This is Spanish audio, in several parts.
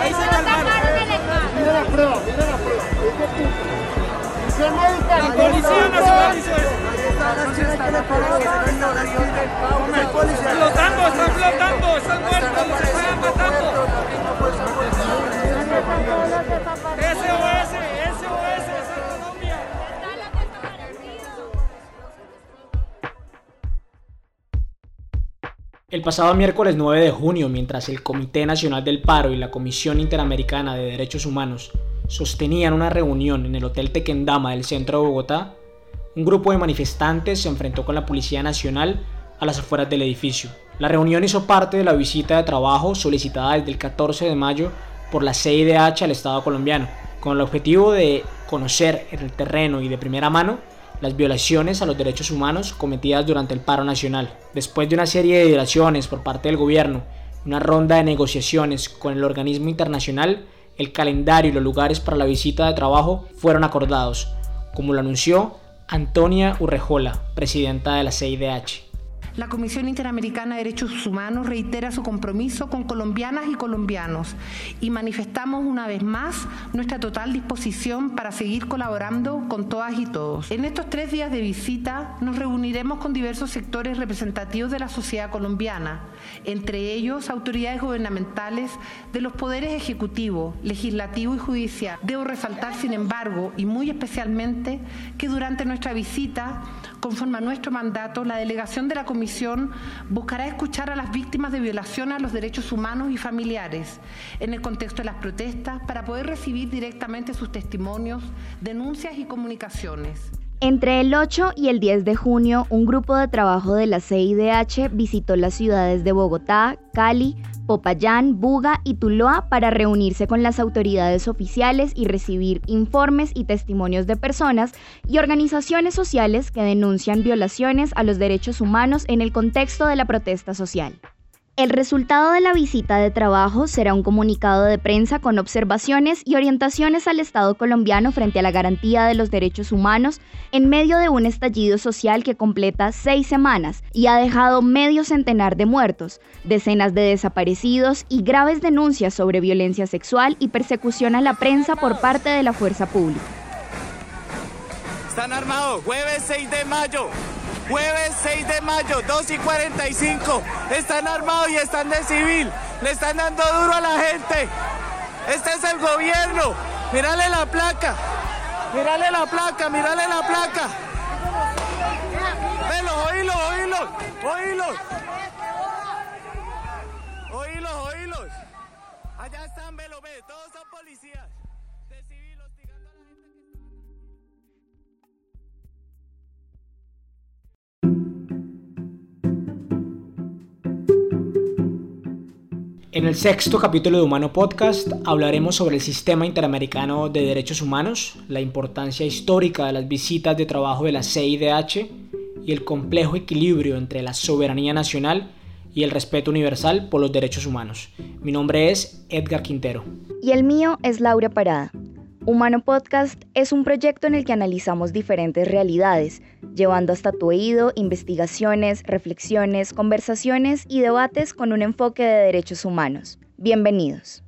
Ahí se calmaron. Mira la prueba, mira la prueba. La policía nacional hizo eso. Flotando, están flotando, están muertos, se están matando. Pasado miércoles 9 de junio, mientras el Comité Nacional del Paro y la Comisión Interamericana de Derechos Humanos sostenían una reunión en el Hotel Tequendama del centro de Bogotá, un grupo de manifestantes se enfrentó con la Policía Nacional a las afueras del edificio. La reunión hizo parte de la visita de trabajo solicitada desde el 14 de mayo por la CIDH al Estado colombiano, con el objetivo de conocer en el terreno y de primera mano las violaciones a los derechos humanos cometidas durante el paro nacional. Después de una serie de violaciones por parte del gobierno una ronda de negociaciones con el organismo internacional, el calendario y los lugares para la visita de trabajo fueron acordados, como lo anunció Antonia Urrejola, presidenta de la CIDH. La Comisión Interamericana de Derechos Humanos reitera su compromiso con colombianas y colombianos y manifestamos una vez más nuestra total disposición para seguir colaborando con todas y todos. En estos tres días de visita nos reuniremos con diversos sectores representativos de la sociedad colombiana, entre ellos autoridades gubernamentales de los poderes ejecutivo, legislativo y judicial. Debo resaltar, sin embargo, y muy especialmente, que durante nuestra visita, conforme a nuestro mandato, la delegación de la Comisión buscará escuchar a las víctimas de violación a los derechos humanos y familiares en el contexto de las protestas para poder recibir directamente sus testimonios, denuncias y comunicaciones. Entre el 8 y el 10 de junio, un grupo de trabajo de la CIDH visitó las ciudades de Bogotá, Cali, Popayán, Buga y Tuloa para reunirse con las autoridades oficiales y recibir informes y testimonios de personas y organizaciones sociales que denuncian violaciones a los derechos humanos en el contexto de la protesta social. El resultado de la visita de trabajo será un comunicado de prensa con observaciones y orientaciones al Estado colombiano frente a la garantía de los derechos humanos en medio de un estallido social que completa seis semanas y ha dejado medio centenar de muertos, decenas de desaparecidos y graves denuncias sobre violencia sexual y persecución a la prensa por parte de la fuerza pública. Están armados, jueves 6 de mayo. Jueves 6 de mayo, 2 y 45. Están armados y están de civil. Le están dando duro a la gente. Este es el gobierno. Mírale la placa. Mírale la placa, mírale la placa. Velos, oílos, oílos, oílos. Oílos, oílos. Allá están, velo, ve, todos son policías. En el sexto capítulo de Humano Podcast hablaremos sobre el Sistema Interamericano de Derechos Humanos, la importancia histórica de las visitas de trabajo de la CIDH y el complejo equilibrio entre la soberanía nacional y el respeto universal por los derechos humanos. Mi nombre es Edgar Quintero. Y el mío es Laura Parada. Humano Podcast es un proyecto en el que analizamos diferentes realidades, llevando hasta tu oído investigaciones, reflexiones, conversaciones y debates con un enfoque de derechos humanos. Bienvenidos.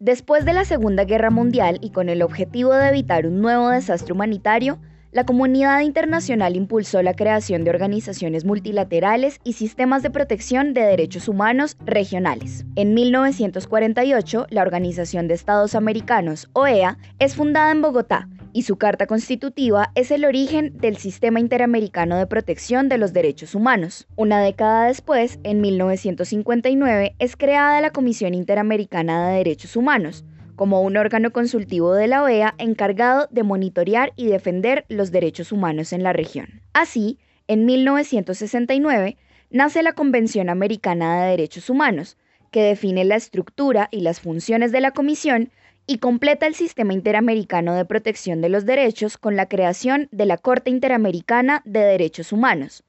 Después de la Segunda Guerra Mundial y con el objetivo de evitar un nuevo desastre humanitario, la comunidad internacional impulsó la creación de organizaciones multilaterales y sistemas de protección de derechos humanos regionales. En 1948, la Organización de Estados Americanos, OEA, es fundada en Bogotá y su carta constitutiva es el origen del Sistema Interamericano de Protección de los Derechos Humanos. Una década después, en 1959, es creada la Comisión Interamericana de Derechos Humanos, como un órgano consultivo de la OEA encargado de monitorear y defender los derechos humanos en la región. Así, en 1969, nace la Convención Americana de Derechos Humanos, que define la estructura y las funciones de la Comisión y completa el sistema interamericano de protección de los derechos con la creación de la Corte Interamericana de Derechos Humanos.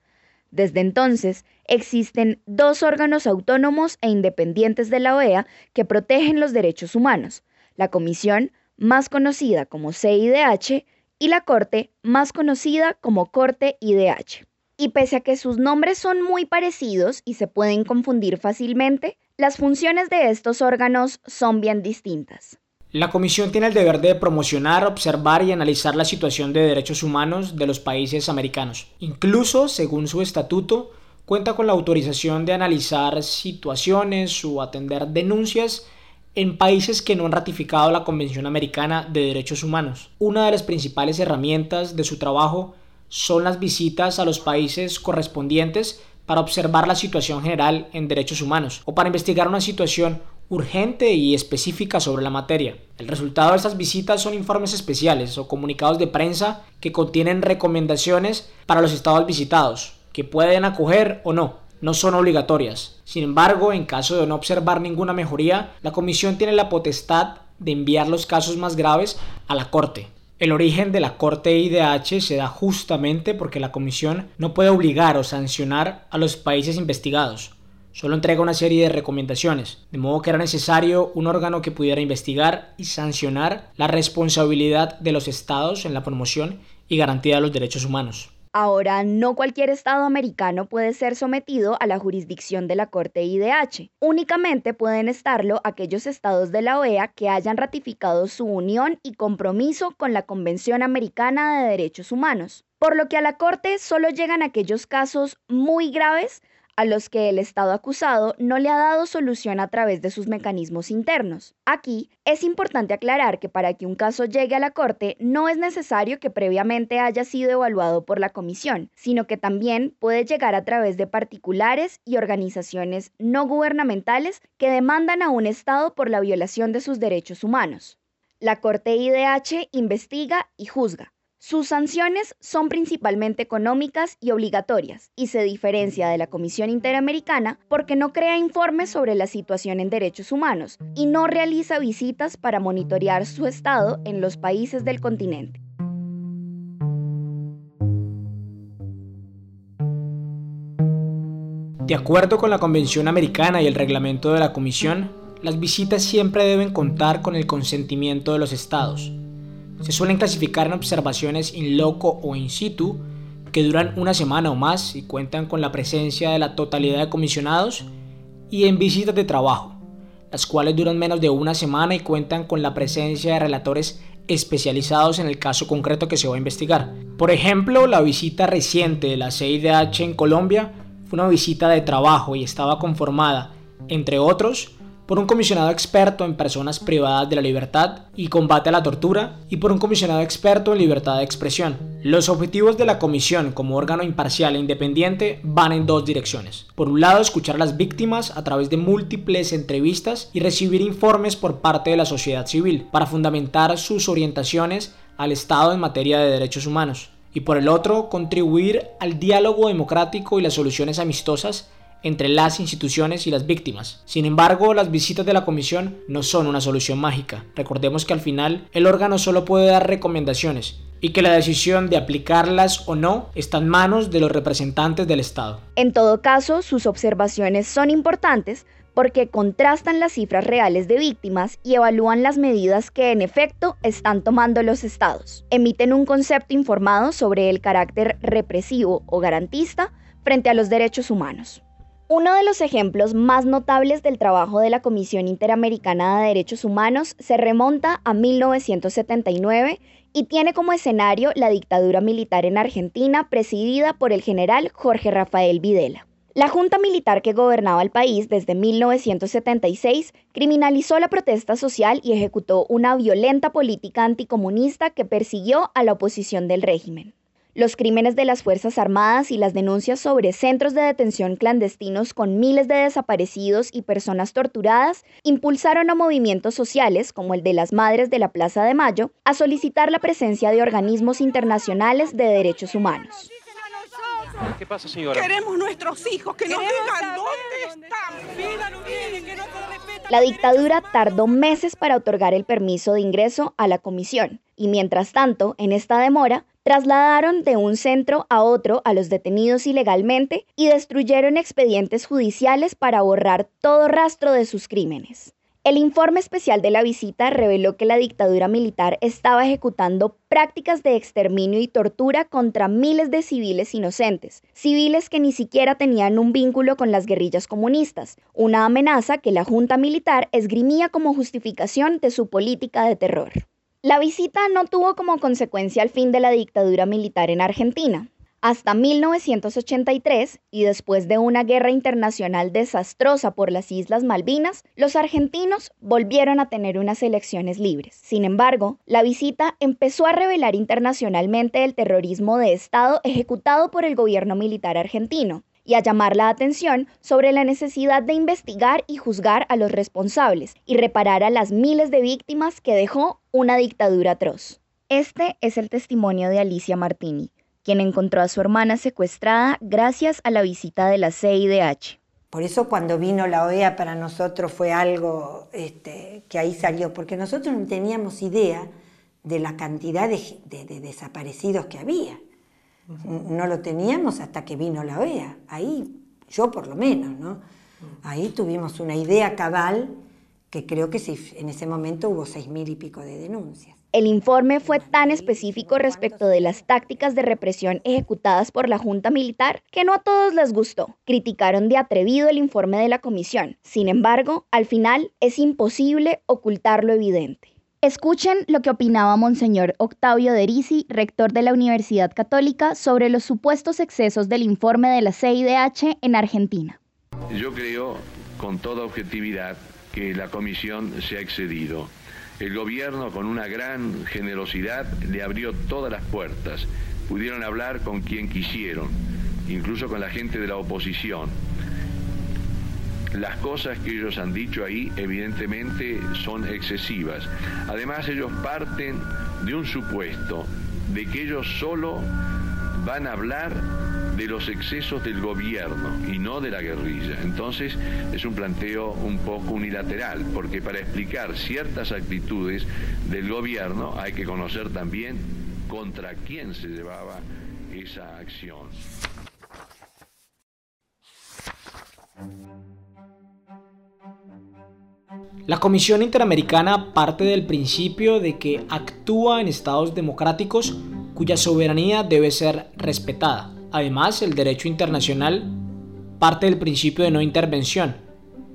Desde entonces, existen dos órganos autónomos e independientes de la OEA que protegen los derechos humanos, la Comisión, más conocida como CIDH, y la Corte, más conocida como Corte IDH. Y pese a que sus nombres son muy parecidos y se pueden confundir fácilmente, las funciones de estos órganos son bien distintas. La Comisión tiene el deber de promocionar, observar y analizar la situación de derechos humanos de los países americanos. Incluso, según su estatuto, cuenta con la autorización de analizar situaciones o atender denuncias en países que no han ratificado la Convención Americana de Derechos Humanos. Una de las principales herramientas de su trabajo son las visitas a los países correspondientes para observar la situación general en derechos humanos o para investigar una situación urgente y específica sobre la materia. El resultado de estas visitas son informes especiales o comunicados de prensa que contienen recomendaciones para los estados visitados, que pueden acoger o no. No son obligatorias. Sin embargo, en caso de no observar ninguna mejoría, la Comisión tiene la potestad de enviar los casos más graves a la Corte. El origen de la Corte IDH se da justamente porque la Comisión no puede obligar o sancionar a los países investigados. Solo entrega una serie de recomendaciones, de modo que era necesario un órgano que pudiera investigar y sancionar la responsabilidad de los estados en la promoción y garantía de los derechos humanos. Ahora, no cualquier Estado americano puede ser sometido a la jurisdicción de la Corte IDH. Únicamente pueden estarlo aquellos estados de la OEA que hayan ratificado su unión y compromiso con la Convención Americana de Derechos Humanos. Por lo que a la Corte solo llegan aquellos casos muy graves a los que el Estado acusado no le ha dado solución a través de sus mecanismos internos. Aquí es importante aclarar que para que un caso llegue a la Corte no es necesario que previamente haya sido evaluado por la Comisión, sino que también puede llegar a través de particulares y organizaciones no gubernamentales que demandan a un Estado por la violación de sus derechos humanos. La Corte IDH investiga y juzga, sus sanciones son principalmente económicas y obligatorias y se diferencia de la Comisión Interamericana porque no crea informes sobre la situación en derechos humanos y no realiza visitas para monitorear su estado en los países del continente. De acuerdo con la Convención Americana y el reglamento de la Comisión, las visitas siempre deben contar con el consentimiento de los estados se suelen clasificar en observaciones in loco o in situ que duran una semana o más y cuentan con la presencia de la totalidad de comisionados y en visitas de trabajo, las cuales duran menos de una semana y cuentan con la presencia de relatores especializados en el caso concreto que se va a investigar. Por ejemplo, la visita reciente de la CIDH en Colombia fue una visita de trabajo y estaba conformada, entre otros, por un comisionado experto en personas privadas de la libertad y combate a la tortura y por un comisionado experto en libertad de expresión. Los objetivos de la comisión como órgano imparcial e independiente van en dos direcciones. Por un lado, escuchar a las víctimas a través de múltiples entrevistas y recibir informes por parte de la sociedad civil para fundamentar sus orientaciones al Estado en materia de derechos humanos. Y por el otro, contribuir al diálogo democrático y las soluciones amistosas entre las instituciones y las víctimas. Sin embargo, las visitas de la comisión no son una solución mágica. Recordemos que al final el órgano solo puede dar recomendaciones y que la decisión de aplicarlas o no está en manos de los representantes del Estado. En todo caso, sus observaciones son importantes porque contrastan las cifras reales de víctimas y evalúan las medidas que en efecto están tomando los estados. Emiten un concepto informado sobre el carácter represivo o garantista frente a los derechos humanos. Uno de los ejemplos más notables del trabajo de la Comisión Interamericana de Derechos Humanos se remonta a 1979 y tiene como escenario la dictadura militar en Argentina presidida por el general Jorge Rafael Videla. La junta militar que gobernaba el país desde 1976 criminalizó la protesta social y ejecutó una violenta política anticomunista que persiguió a la oposición del régimen. Los crímenes de las Fuerzas Armadas y las denuncias sobre centros de detención clandestinos con miles de desaparecidos y personas torturadas impulsaron a movimientos sociales como el de las Madres de la Plaza de Mayo a solicitar la presencia de organismos internacionales de derechos humanos. ¿Qué pasa, señora? Queremos nuestros hijos, que nos digan dónde están. La dictadura tardó meses para otorgar el permiso de ingreso a la comisión y mientras tanto, en esta demora, trasladaron de un centro a otro a los detenidos ilegalmente y destruyeron expedientes judiciales para borrar todo rastro de sus crímenes. El informe especial de la visita reveló que la dictadura militar estaba ejecutando prácticas de exterminio y tortura contra miles de civiles inocentes, civiles que ni siquiera tenían un vínculo con las guerrillas comunistas, una amenaza que la Junta Militar esgrimía como justificación de su política de terror. La visita no tuvo como consecuencia el fin de la dictadura militar en Argentina. Hasta 1983, y después de una guerra internacional desastrosa por las Islas Malvinas, los argentinos volvieron a tener unas elecciones libres. Sin embargo, la visita empezó a revelar internacionalmente el terrorismo de Estado ejecutado por el gobierno militar argentino y a llamar la atención sobre la necesidad de investigar y juzgar a los responsables y reparar a las miles de víctimas que dejó una dictadura atroz. Este es el testimonio de Alicia Martini, quien encontró a su hermana secuestrada gracias a la visita de la CIDH. Por eso cuando vino la OEA para nosotros fue algo este, que ahí salió, porque nosotros no teníamos idea de la cantidad de, desaparecidos que había. No lo teníamos hasta que vino la OEA. Ahí, yo por lo menos, ¿no? Ahí tuvimos una idea cabal que creo que en ese momento hubo seis mil y pico de denuncias. El informe fue tan específico respecto de las tácticas de represión ejecutadas por la Junta Militar que no a todos les gustó. Criticaron de atrevido el informe de la comisión. Sin embargo, al final es imposible ocultar lo evidente. Escuchen lo que opinaba Monseñor Octavio Derisi, rector de la Universidad Católica, sobre los supuestos excesos del informe de la CIDH en Argentina. Yo creo, con toda objetividad, que la comisión se ha excedido el gobierno, con una gran generosidad, le abrió todas las puertas. Pudieron hablar con quien quisieron, incluso con la gente de la oposición. Las cosas que ellos han dicho ahí evidentemente son excesivas. Además ellos parten de un supuesto de que ellos solo van a hablar de los excesos del gobierno y no de la guerrilla. Entonces es un planteo un poco unilateral, porque para explicar ciertas actitudes del gobierno hay que conocer también contra quién se llevaba esa acción. La Comisión Interamericana parte del principio de que actúa en estados democráticos cuya soberanía debe ser respetada. Además, el derecho internacional parte del principio de no intervención,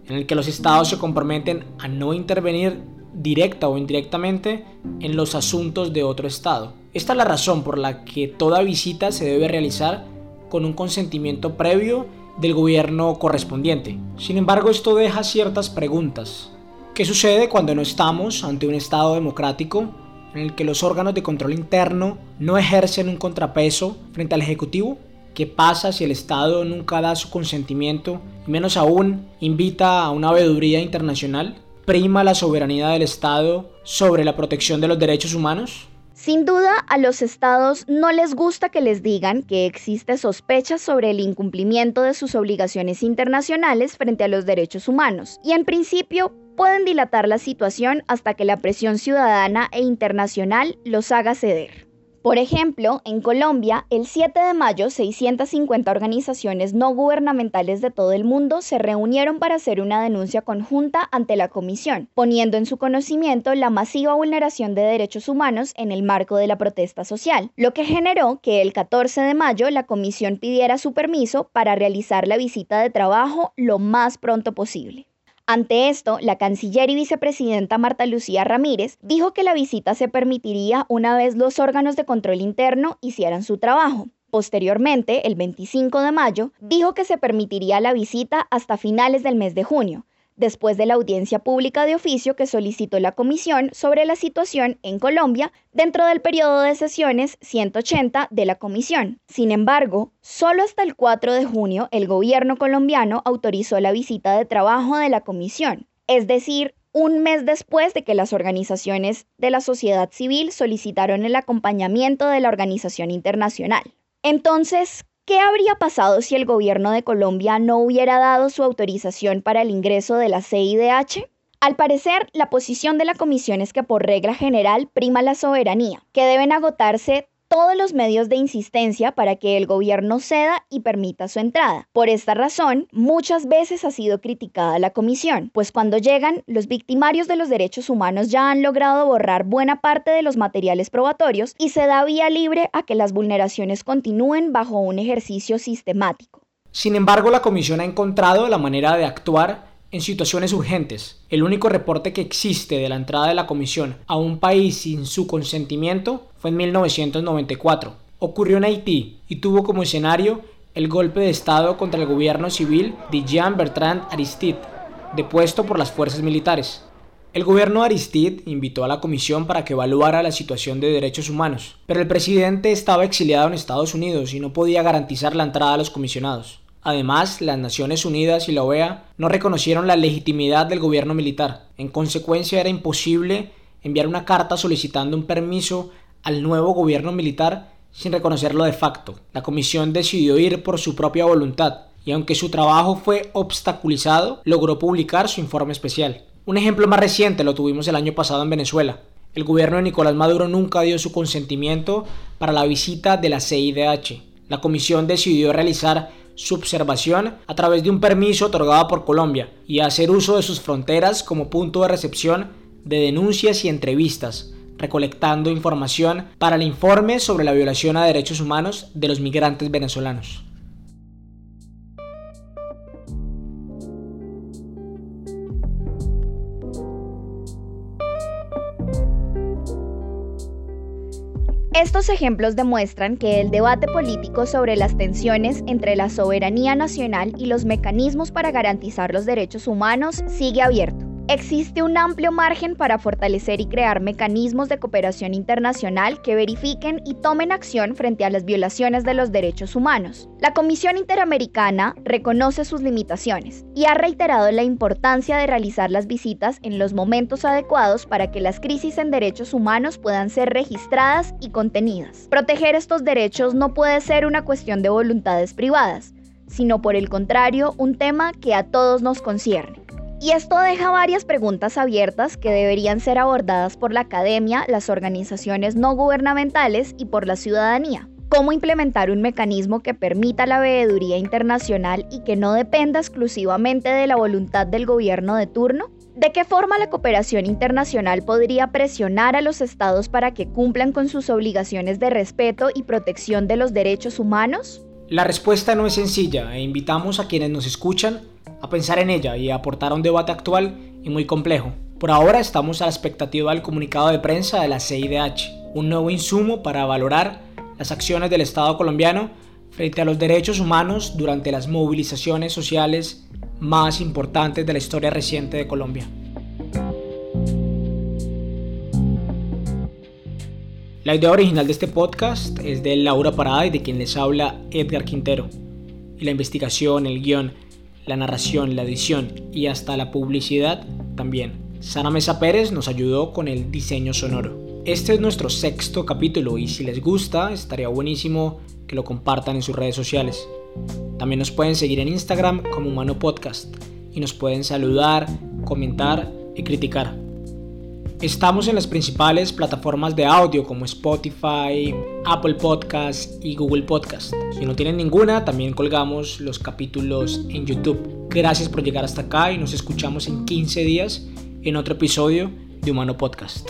en el que los estados se comprometen a no intervenir directa o indirectamente en los asuntos de otro estado. Esta es la razón por la que toda visita se debe realizar con un consentimiento previo del gobierno correspondiente. Sin embargo, esto deja ciertas preguntas. ¿Qué sucede cuando no estamos ante un estado democrático en el que los órganos de control interno no ejercen un contrapeso frente al Ejecutivo? ¿Qué pasa si el Estado nunca da su consentimiento y menos aún invita a una veeduría internacional? ¿Prima la soberanía del Estado sobre la protección de los derechos humanos? Sin duda, a los estados no les gusta que les digan que existe sospecha sobre el incumplimiento de sus obligaciones internacionales frente a los derechos humanos, y en principio pueden dilatar la situación hasta que la presión ciudadana e internacional los haga ceder. Por ejemplo, en Colombia, el 7 de mayo, 650 organizaciones no gubernamentales de todo el mundo se reunieron para hacer una denuncia conjunta ante la Comisión, poniendo en su conocimiento la masiva vulneración de derechos humanos en el marco de la protesta social, lo que generó que el 14 de mayo la Comisión pidiera su permiso para realizar la visita de trabajo lo más pronto posible. Ante esto, la canciller y vicepresidenta Marta Lucía Ramírez dijo que la visita se permitiría una vez los órganos de control interno hicieran su trabajo. Posteriormente, el 25 de mayo, dijo que se permitiría la visita hasta finales del mes de junio, después de la audiencia pública de oficio que solicitó la Comisión sobre la situación en Colombia dentro del periodo de sesiones 180 de la Comisión. Sin embargo, solo hasta el 4 de junio el gobierno colombiano autorizó la visita de trabajo de la Comisión, es decir, un mes después de que las organizaciones de la sociedad civil solicitaron el acompañamiento de la organización internacional. Entonces, ¿Qué habría pasado si el gobierno de Colombia no hubiera dado su autorización para el ingreso de la CIDH? Al parecer, la posición de la comisión es que por regla general prima la soberanía, que deben agotarse todos los medios de insistencia para que el gobierno ceda y permita su entrada. Por esta razón, muchas veces ha sido criticada la comisión, pues cuando llegan, los victimarios de los derechos humanos ya han logrado borrar buena parte de los materiales probatorios y se da vía libre a que las vulneraciones continúen bajo un ejercicio sistemático. Sin embargo, la comisión ha encontrado la manera de actuar en situaciones urgentes. El único reporte que existe de la entrada de la comisión a un país sin su consentimiento fue en 1994. Ocurrió en Haití y tuvo como escenario el golpe de Estado contra el gobierno civil de Jean-Bertrand Aristide, depuesto por las fuerzas militares. El gobierno de Aristide invitó a la comisión para que evaluara la situación de derechos humanos, pero el presidente estaba exiliado en Estados Unidos y no podía garantizar la entrada a los comisionados. Además, las Naciones Unidas y la OEA no reconocieron la legitimidad del gobierno militar. En consecuencia, era imposible enviar una carta solicitando un permiso al nuevo gobierno militar sin reconocerlo de facto. La comisión decidió ir por su propia voluntad y aunque su trabajo fue obstaculizado, logró publicar su informe especial. Un ejemplo más reciente lo tuvimos el año pasado en Venezuela. El gobierno de Nicolás Maduro nunca dio su consentimiento para la visita de la CIDH. La comisión decidió realizar su observación a través de un permiso otorgado por Colombia y hacer uso de sus fronteras como punto de recepción de denuncias y entrevistas, recolectando información para el informe sobre la violación a derechos humanos de los migrantes venezolanos. Estos ejemplos demuestran que el debate político sobre las tensiones entre la soberanía nacional y los mecanismos para garantizar los derechos humanos sigue abierto. Existe un amplio margen para fortalecer y crear mecanismos de cooperación internacional que verifiquen y tomen acción frente a las violaciones de los derechos humanos. La Comisión Interamericana reconoce sus limitaciones y ha reiterado la importancia de realizar las visitas en los momentos adecuados para que las crisis en derechos humanos puedan ser registradas y contenidas. Proteger estos derechos no puede ser una cuestión de voluntades privadas, sino por el contrario un tema que a todos nos concierne. Y esto deja varias preguntas abiertas que deberían ser abordadas por la academia, las organizaciones no gubernamentales y por la ciudadanía. ¿Cómo implementar un mecanismo que permita la veeduría internacional y que no dependa exclusivamente de la voluntad del gobierno de turno? ¿De qué forma la cooperación internacional podría presionar a los estados para que cumplan con sus obligaciones de respeto y protección de los derechos humanos? La respuesta no es sencilla e invitamos a quienes nos escuchan a pensar en ella y aportar a un debate actual y muy complejo. Por ahora estamos a la expectativa del comunicado de prensa de la CIDH, un nuevo insumo para valorar las acciones del Estado colombiano frente a los derechos humanos durante las movilizaciones sociales más importantes de la historia reciente de Colombia. La idea original de este podcast es de Laura Parada y de quien les habla Edgar Quintero. Y la investigación, el guion la narración, la edición y hasta la publicidad también. Sara Mesa Pérez nos ayudó con el diseño sonoro. Este es nuestro sexto capítulo y si les gusta estaría buenísimo que lo compartan en sus redes sociales. También nos pueden seguir en Instagram como Humano Podcast y nos pueden saludar, comentar y criticar. Estamos en las principales plataformas de audio como Spotify, Apple Podcasts y Google Podcasts. Si no tienen ninguna, también colgamos los capítulos en YouTube. Gracias por llegar hasta acá y nos escuchamos en 15 días en otro episodio de Humano Podcast.